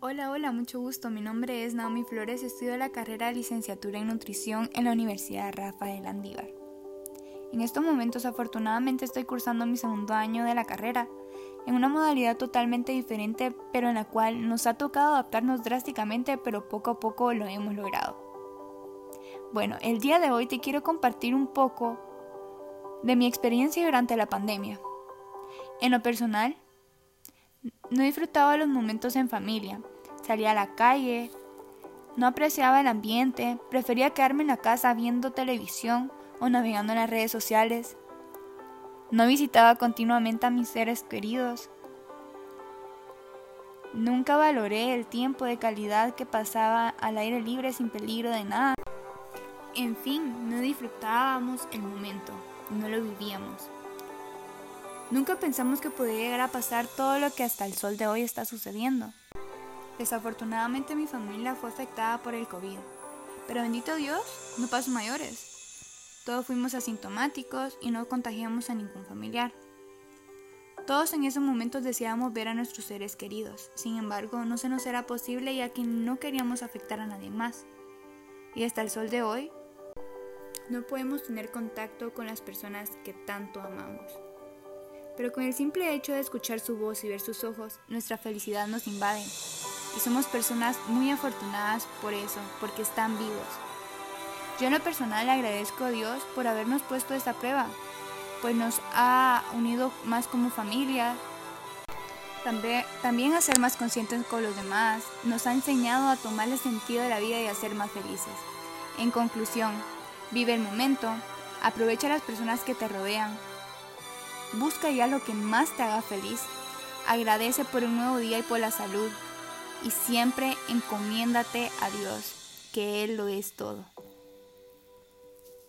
Hola, hola, mucho gusto. Mi nombre es Naomi Flores, estudio la carrera de licenciatura en nutrición en la Universidad Rafael Andívar. En estos momentos afortunadamente estoy cursando mi segundo año de la carrera, en una modalidad totalmente diferente, pero en la cual nos ha tocado adaptarnos drásticamente, pero poco a poco lo hemos logrado. Bueno, el día de hoy te quiero compartir un poco de mi experiencia durante la pandemia. En lo personal, no disfrutaba los momentos en familia. Salía a la calle, no apreciaba el ambiente, prefería quedarme en la casa viendo televisión o navegando en las redes sociales. No visitaba continuamente a mis seres queridos. Nunca valoré el tiempo de calidad que pasaba al aire libre sin peligro de nada. En fin, no disfrutábamos el momento, no lo vivíamos. Nunca pensamos que podía llegar a pasar todo lo que hasta el sol de hoy está sucediendo. Desafortunadamente mi familia fue afectada por el COVID, pero bendito Dios, no pasó mayores. Todos fuimos asintomáticos y no contagiamos a ningún familiar. Todos en esos momentos deseábamos ver a nuestros seres queridos, sin embargo no se nos era posible ya que no queríamos afectar a nadie más. Y hasta el sol de hoy, no podemos tener contacto con las personas que tanto amamos pero con el simple hecho de escuchar su voz y ver sus ojos, nuestra felicidad nos invade. Y somos personas muy afortunadas por eso, porque están vivos. Yo en lo personal le agradezco a Dios por habernos puesto esta prueba, pues nos ha unido más como familia, también, también a ser más conscientes con los demás, nos ha enseñado a tomar el sentido de la vida y a ser más felices. En conclusión, vive el momento, aprovecha las personas que te rodean, Busca ya lo que más te haga feliz. Agradece por un nuevo día y por la salud. Y siempre encomiéndate a Dios, que Él lo es todo.